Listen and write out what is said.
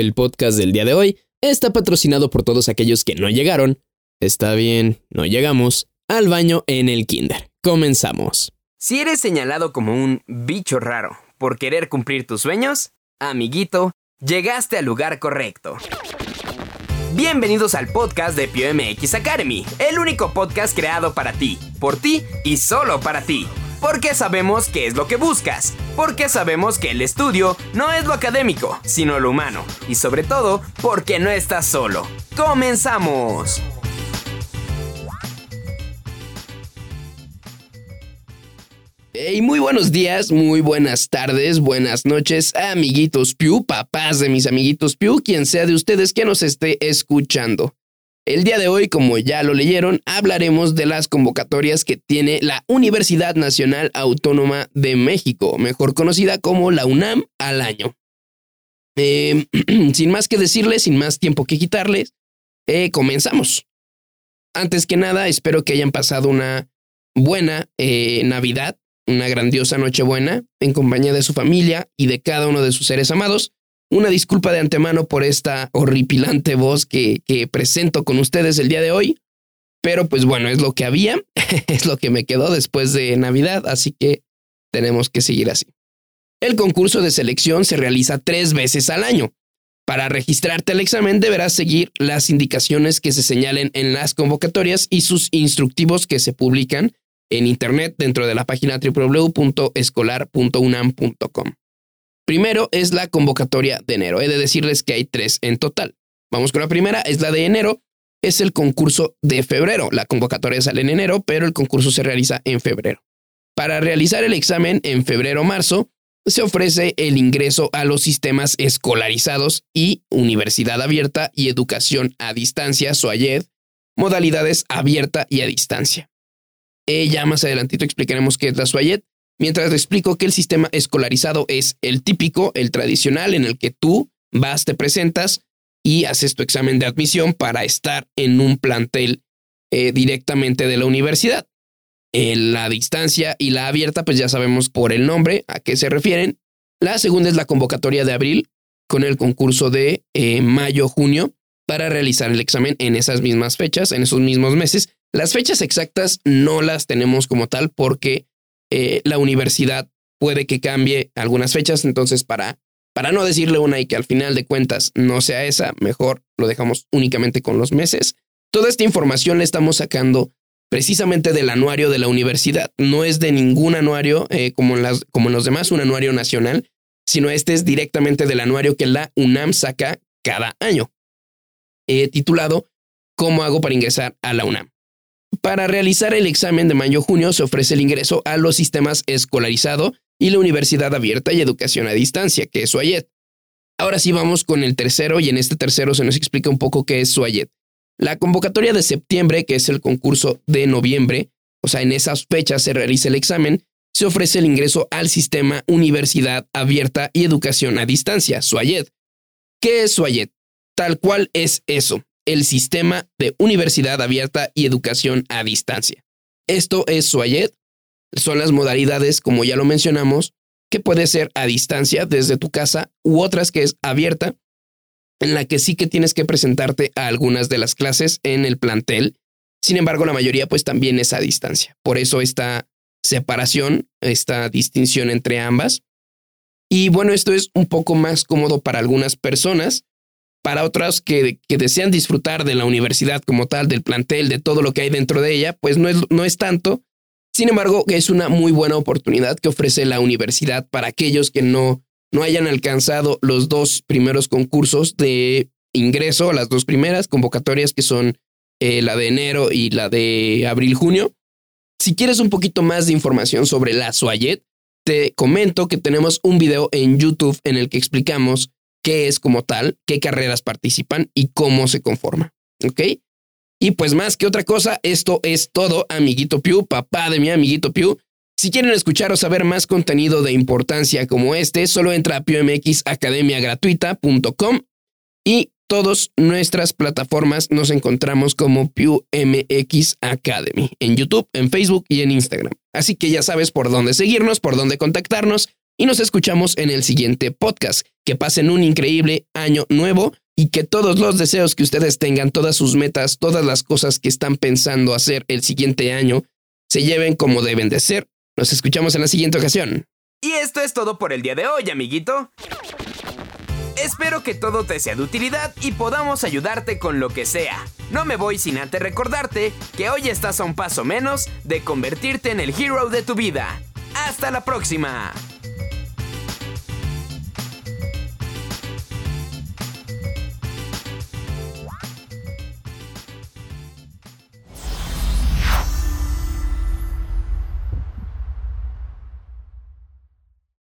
El podcast del día de hoy está patrocinado por todos aquellos que no llegaron. Está bien, no llegamos al baño en el kinder. Comenzamos. Si eres señalado como un bicho raro por querer cumplir tus sueños, amiguito, llegaste al lugar correcto. Bienvenidos al podcast de PioMX Academy, el único podcast creado para ti, por ti y solo para ti. Porque sabemos qué es lo que buscas. Porque sabemos que el estudio no es lo académico, sino lo humano. Y sobre todo, porque no estás solo. ¡Comenzamos! Hey, muy buenos días, muy buenas tardes, buenas noches, amiguitos Piu, papás de mis amiguitos Piu, quien sea de ustedes que nos esté escuchando. El día de hoy, como ya lo leyeron, hablaremos de las convocatorias que tiene la Universidad Nacional Autónoma de México, mejor conocida como la UNAM al año. Eh, sin más que decirles, sin más tiempo que quitarles, eh, comenzamos. Antes que nada, espero que hayan pasado una buena eh, Navidad, una grandiosa Nochebuena en compañía de su familia y de cada uno de sus seres amados. Una disculpa de antemano por esta horripilante voz que, que presento con ustedes el día de hoy. Pero pues bueno, es lo que había, es lo que me quedó después de Navidad, así que tenemos que seguir así. El concurso de selección se realiza tres veces al año. Para registrarte al examen deberás seguir las indicaciones que se señalen en las convocatorias y sus instructivos que se publican en Internet dentro de la página www.escolar.unam.com. Primero es la convocatoria de enero. He de decirles que hay tres en total. Vamos con la primera, es la de enero. Es el concurso de febrero. La convocatoria sale en enero, pero el concurso se realiza en febrero. Para realizar el examen en febrero-marzo, se ofrece el ingreso a los sistemas escolarizados y Universidad Abierta y Educación a Distancia, SOAYED, modalidades abierta y a distancia. Eh, ya más adelantito explicaremos qué es la SOAYED, mientras explico que el sistema escolarizado es el típico, el tradicional, en el que tú vas, te presentas y haces tu examen de admisión para estar en un plantel eh, directamente de la universidad. En la distancia y la abierta, pues ya sabemos por el nombre a qué se refieren. La segunda es la convocatoria de abril con el concurso de eh, mayo-junio para realizar el examen en esas mismas fechas, en esos mismos meses. Las fechas exactas no las tenemos como tal porque eh, la universidad puede que cambie algunas fechas, entonces para, para no decirle una y que al final de cuentas no sea esa, mejor lo dejamos únicamente con los meses. Toda esta información la estamos sacando precisamente del anuario de la universidad. No es de ningún anuario eh, como, en las, como en los demás, un anuario nacional, sino este es directamente del anuario que la UNAM saca cada año, titulado ¿Cómo hago para ingresar a la UNAM? Para realizar el examen de mayo-junio se ofrece el ingreso a los sistemas escolarizado y la Universidad Abierta y Educación a Distancia, que es SUAYET. Ahora sí vamos con el tercero y en este tercero se nos explica un poco qué es SUAYET. La convocatoria de septiembre, que es el concurso de noviembre, o sea, en esas fechas se realiza el examen, se ofrece el ingreso al sistema Universidad Abierta y Educación a Distancia, SUAYET. ¿Qué es SUAYET? Tal cual es eso, el sistema de universidad abierta y educación a distancia. Esto es SUAYET, son las modalidades, como ya lo mencionamos, que puede ser a distancia desde tu casa u otras que es abierta, en la que sí que tienes que presentarte a algunas de las clases en el plantel. Sin embargo, la mayoría pues también es a distancia. Por eso esta separación, esta distinción entre ambas. Y bueno, esto es un poco más cómodo para algunas personas, para otras que, desean disfrutar de la universidad como tal, del plantel, de todo lo que hay dentro de ella, pues no es, no es tanto. Sin embargo, es una muy buena oportunidad que ofrece la universidad para aquellos que no, no hayan alcanzado los dos primeros concursos de ingreso, las dos primeras convocatorias que son eh, la de enero y la de abril-junio. Si quieres un poquito más de información sobre la SUAYET, te comento que tenemos un video en YouTube en el que explicamos qué es como tal, qué carreras participan y cómo se conforma. ¿Ok? Y pues más que otra cosa, esto es todo, amiguito Piu, papá de mi amiguito Piu. Si quieren escuchar o saber más contenido de importancia como este, solo entra a piumxacademiagratuita.com y todas nuestras plataformas nos encontramos como PewMX Academy, en YouTube, en Facebook y en Instagram. Así que ya sabes por dónde seguirnos, por dónde contactarnos y nos escuchamos en el siguiente podcast. Que pasen un increíble año nuevo y que todos los deseos que ustedes tengan, todas sus metas, todas las cosas que están pensando hacer el siguiente año, se lleven como deben de ser. Nos escuchamos en la siguiente ocasión. Y esto es todo por el día de hoy, amiguito. Espero que todo te sea de utilidad y podamos ayudarte con lo que sea. No me voy sin antes recordarte que hoy estás a un paso menos de convertirte en el hero de tu vida. ¡Hasta la próxima!